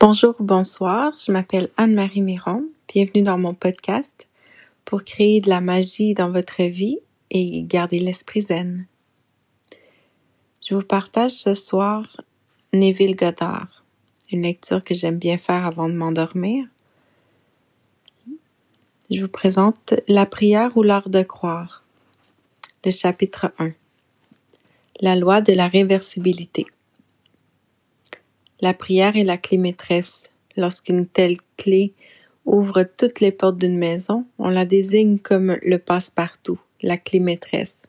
Bonjour, bonsoir, je m'appelle Anne-Marie Miron. Bienvenue dans mon podcast pour créer de la magie dans votre vie et garder l'esprit zen. Je vous partage ce soir Neville Goddard, une lecture que j'aime bien faire avant de m'endormir. Je vous présente La prière ou l'art de croire, le chapitre 1. La loi de la réversibilité. La prière est la clé maîtresse. Lorsqu'une telle clé ouvre toutes les portes d'une maison, on la désigne comme le passe-partout, la clé maîtresse.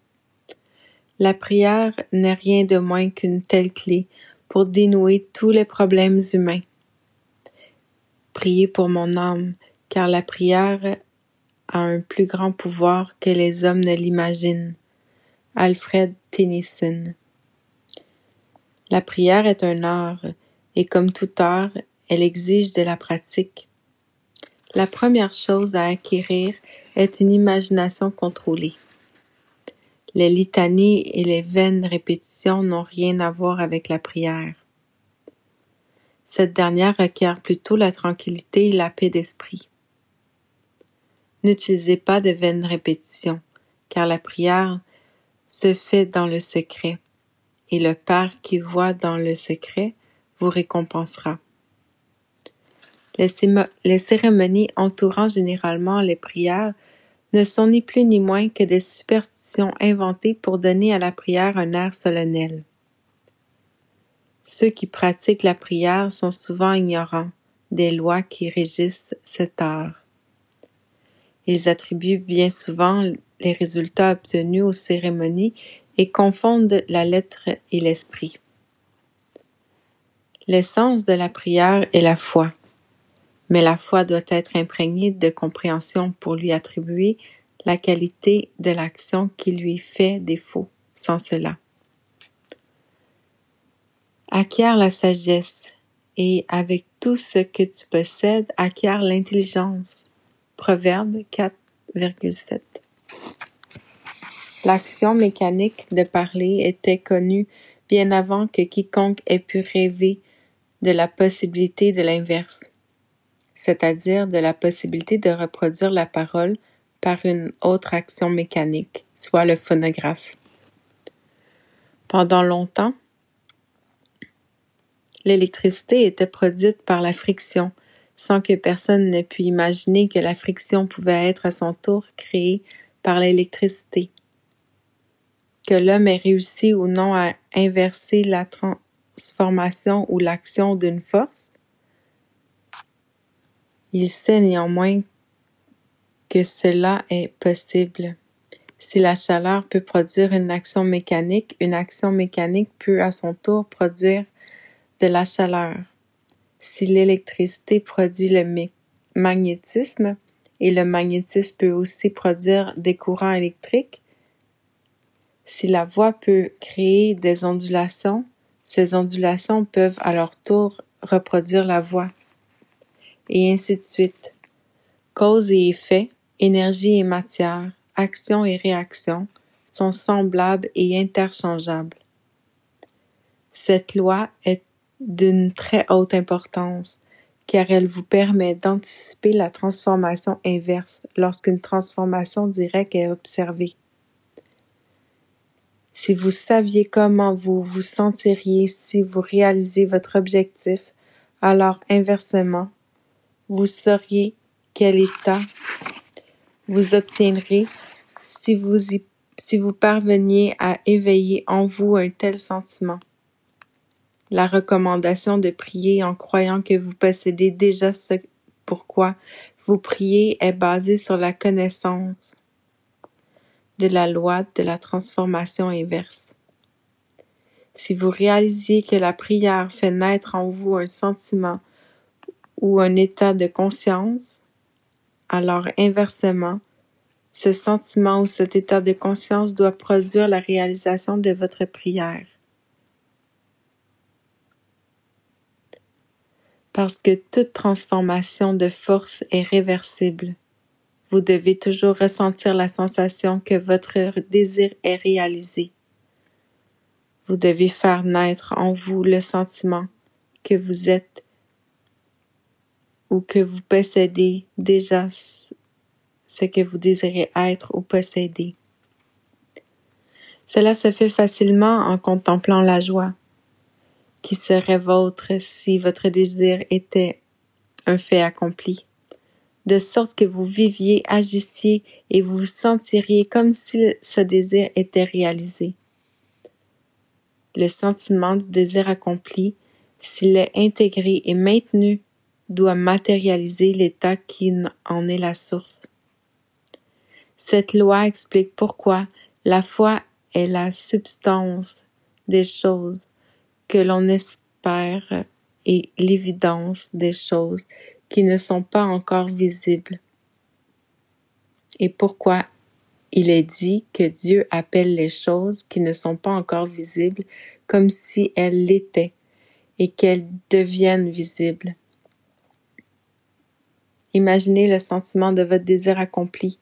La prière n'est rien de moins qu'une telle clé pour dénouer tous les problèmes humains. Priez pour mon âme, car la prière a un plus grand pouvoir que les hommes ne l'imaginent. Alfred Tennyson. La prière est un art, et comme tout art, elle exige de la pratique. La première chose à acquérir est une imagination contrôlée. Les litanies et les vaines répétitions n'ont rien à voir avec la prière. Cette dernière requiert plutôt la tranquillité et la paix d'esprit. N'utilisez pas de vaines répétitions, car la prière se fait dans le secret, et le Père qui voit dans le secret vous récompensera. Les, cérémonies entourant généralement les prières ne sont ni plus ni moins que des superstitions inventées pour donner à la prière un air solennel. Ceux qui pratiquent la prière sont souvent ignorants des lois qui régissent cet art. Ils attribuent bien souvent les résultats obtenus aux cérémonies et confondent la lettre et l'esprit. L'essence de la prière est la foi, mais la foi doit être imprégnée de compréhension pour lui attribuer la qualité de l'action qui lui fait défaut sans cela. Acquiert la sagesse et avec tout ce que tu possèdes, acquiert l'intelligence. Proverbe 4,7 L'action mécanique de parler était connue bien avant que quiconque ait pu rêver de la possibilité de l'inverse, c'est-à-dire de la possibilité de reproduire la parole par une autre action mécanique, soit le phonographe. Pendant longtemps, l'électricité était produite par la friction, sans que personne n'ait pu imaginer que la friction pouvait être à son tour créée par l'électricité. Que l'homme ait réussi ou non à inverser la, transformation ou l'action d'une force, il sait néanmoins que cela est possible. Si la chaleur peut produire une action mécanique, une action mécanique peut à son tour produire de la chaleur. Si l'électricité produit le magnétisme et le magnétisme peut aussi produire des courants électriques, si la voix peut créer des ondulations, ces ondulations peuvent à leur tour reproduire la voix. Et ainsi de suite. Cause et effet, énergie et matière, action et réaction sont semblables et interchangeables. Cette loi est d'une très haute importance car elle vous permet d'anticiper la transformation inverse lorsqu'une transformation directe est observée. Si vous saviez comment vous vous sentiriez si vous réalisez votre objectif, alors inversement, vous sauriez quel état vous obtiendrez si vous, si vous parveniez à éveiller en vous un tel sentiment. La recommandation de prier en croyant que vous possédez déjà ce pourquoi vous priez est basée sur la connaissance de la loi de la transformation inverse. Si vous réalisez que la prière fait naître en vous un sentiment ou un état de conscience, alors inversement, ce sentiment ou cet état de conscience doit produire la réalisation de votre prière. Parce que toute transformation de force est réversible. Vous devez toujours ressentir la sensation que votre désir est réalisé. Vous devez faire naître en vous le sentiment que vous êtes ou que vous possédez déjà ce que vous désirez être ou posséder. Cela se fait facilement en contemplant la joie qui serait vôtre si votre désir était un fait accompli, de sorte que vous viviez, agissiez et vous vous sentiriez comme si ce désir était réalisé. Le sentiment du désir accompli, s'il est intégré et maintenu, doit matérialiser l'état qui en est la source. Cette loi explique pourquoi la foi est la substance des choses que l'on espère et l'évidence des choses qui ne sont pas encore visibles. Et pourquoi il est dit que Dieu appelle les choses qui ne sont pas encore visibles comme si elles l'étaient et qu'elles deviennent visibles. Imaginez le sentiment de votre désir accompli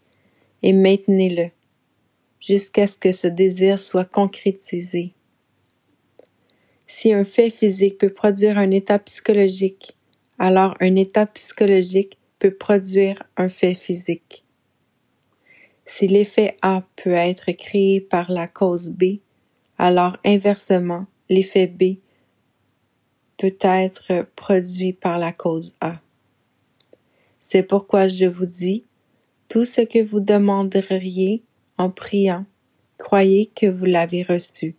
et maintenez-le jusqu'à ce que ce désir soit concrétisé. Si un fait physique peut produire un état psychologique, alors un état psychologique peut produire un fait physique. Si l'effet A peut être créé par la cause B, alors inversement, l'effet B peut être produit par la cause A. C'est pourquoi je vous dis, tout ce que vous demanderiez en priant, croyez que vous l'avez reçu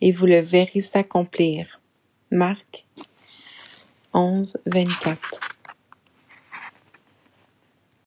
et vous le verrez s'accomplir. Marc 11, 24.